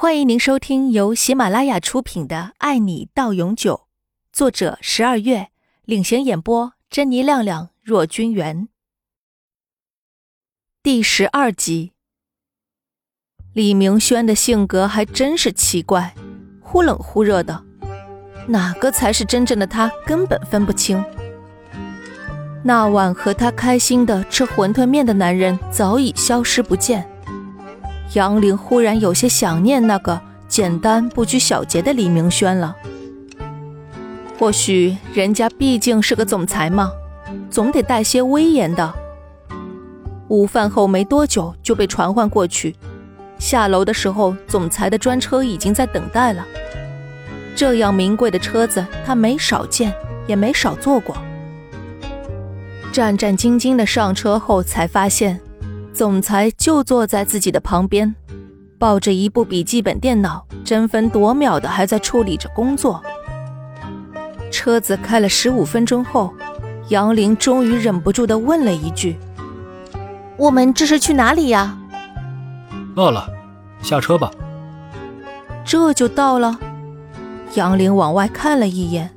欢迎您收听由喜马拉雅出品的《爱你到永久》，作者十二月领衔演播，珍妮、亮亮、若君元。第十二集，李明轩的性格还真是奇怪，忽冷忽热的，哪个才是真正的他，根本分不清。那晚和他开心的吃馄饨面的男人早已消失不见。杨玲忽然有些想念那个简单不拘小节的李明轩了。或许人家毕竟是个总裁嘛，总得带些威严的。午饭后没多久就被传唤过去，下楼的时候，总裁的专车已经在等待了。这样名贵的车子，他没少见，也没少坐过。战战兢兢的上车后，才发现。总裁就坐在自己的旁边，抱着一部笔记本电脑，争分夺秒的还在处理着工作。车子开了十五分钟后，杨玲终于忍不住的问了一句：“我们这是去哪里呀？”“到了，下车吧。”这就到了。杨玲往外看了一眼，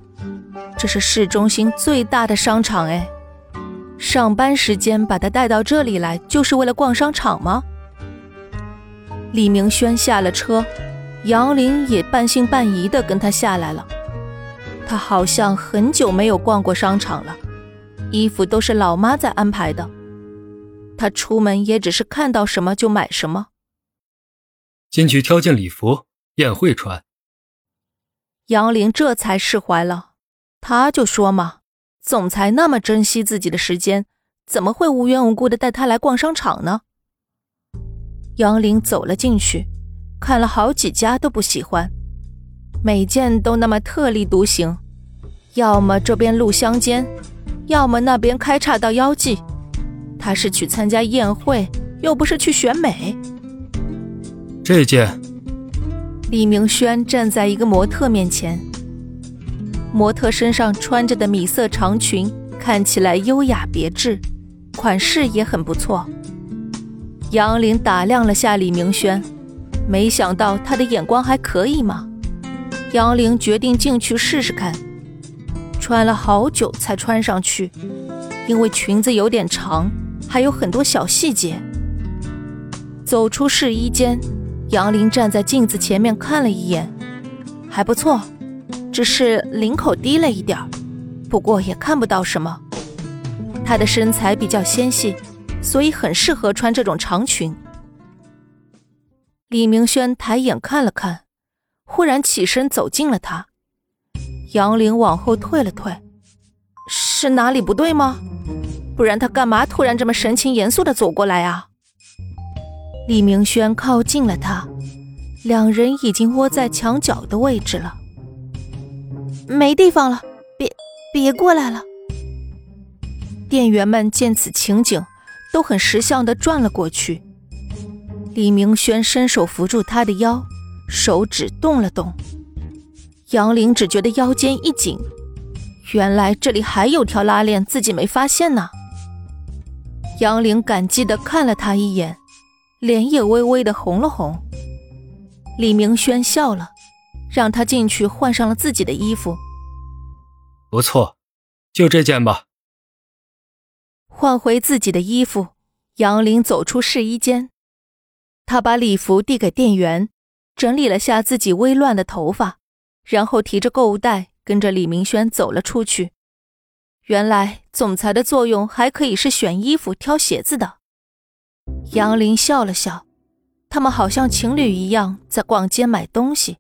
这是市中心最大的商场，哎。上班时间把他带到这里来，就是为了逛商场吗？李明轩下了车，杨林也半信半疑的跟他下来了。他好像很久没有逛过商场了，衣服都是老妈在安排的。他出门也只是看到什么就买什么。进去挑件礼服，宴会穿。杨林这才释怀了，他就说嘛。总裁那么珍惜自己的时间，怎么会无缘无故的带他来逛商场呢？杨林走了进去，看了好几家都不喜欢，每件都那么特立独行，要么这边露香肩，要么那边开叉到腰际。他是去参加宴会，又不是去选美。这件，李明轩站在一个模特面前。模特身上穿着的米色长裙看起来优雅别致，款式也很不错。杨林打量了下李明轩，没想到他的眼光还可以嘛。杨林决定进去试试看，穿了好久才穿上去，因为裙子有点长，还有很多小细节。走出试衣间，杨林站在镜子前面看了一眼，还不错。只是领口低了一点儿，不过也看不到什么。她的身材比较纤细，所以很适合穿这种长裙。李明轩抬眼看了看，忽然起身走近了她。杨玲往后退了退，是哪里不对吗？不然他干嘛突然这么神情严肃的走过来啊？李明轩靠近了他，两人已经窝在墙角的位置了。没地方了，别别过来了！店员们见此情景，都很识相的转了过去。李明轩伸手扶住他的腰，手指动了动。杨玲只觉得腰间一紧，原来这里还有条拉链，自己没发现呢。杨玲感激的看了他一眼，脸也微微的红了红。李明轩笑了。让他进去换上了自己的衣服，不错，就这件吧。换回自己的衣服，杨林走出试衣间，他把礼服递给店员，整理了下自己微乱的头发，然后提着购物袋跟着李明轩走了出去。原来总裁的作用还可以是选衣服、挑鞋子的。杨林笑了笑，他们好像情侣一样在逛街买东西。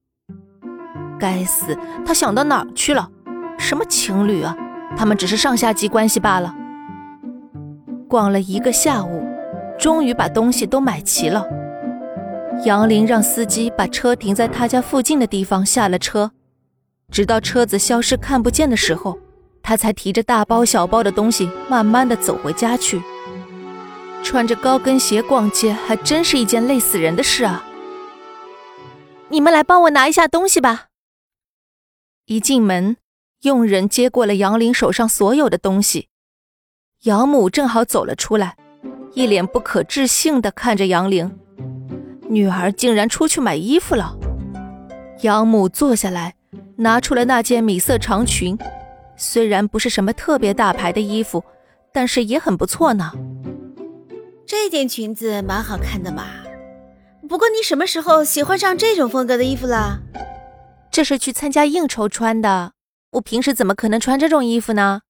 该死，他想到哪儿去了？什么情侣啊？他们只是上下级关系罢了。逛了一个下午，终于把东西都买齐了。杨林让司机把车停在他家附近的地方，下了车，直到车子消失看不见的时候，他才提着大包小包的东西，慢慢的走回家去。穿着高跟鞋逛街，还真是一件累死人的事啊！你们来帮我拿一下东西吧。一进门，佣人接过了杨林手上所有的东西。养母正好走了出来，一脸不可置信的看着杨玲：“女儿竟然出去买衣服了。养母坐下来，拿出了那件米色长裙，虽然不是什么特别大牌的衣服，但是也很不错呢。这件裙子蛮好看的嘛，不过你什么时候喜欢上这种风格的衣服了？这是去参加应酬穿的，我平时怎么可能穿这种衣服呢？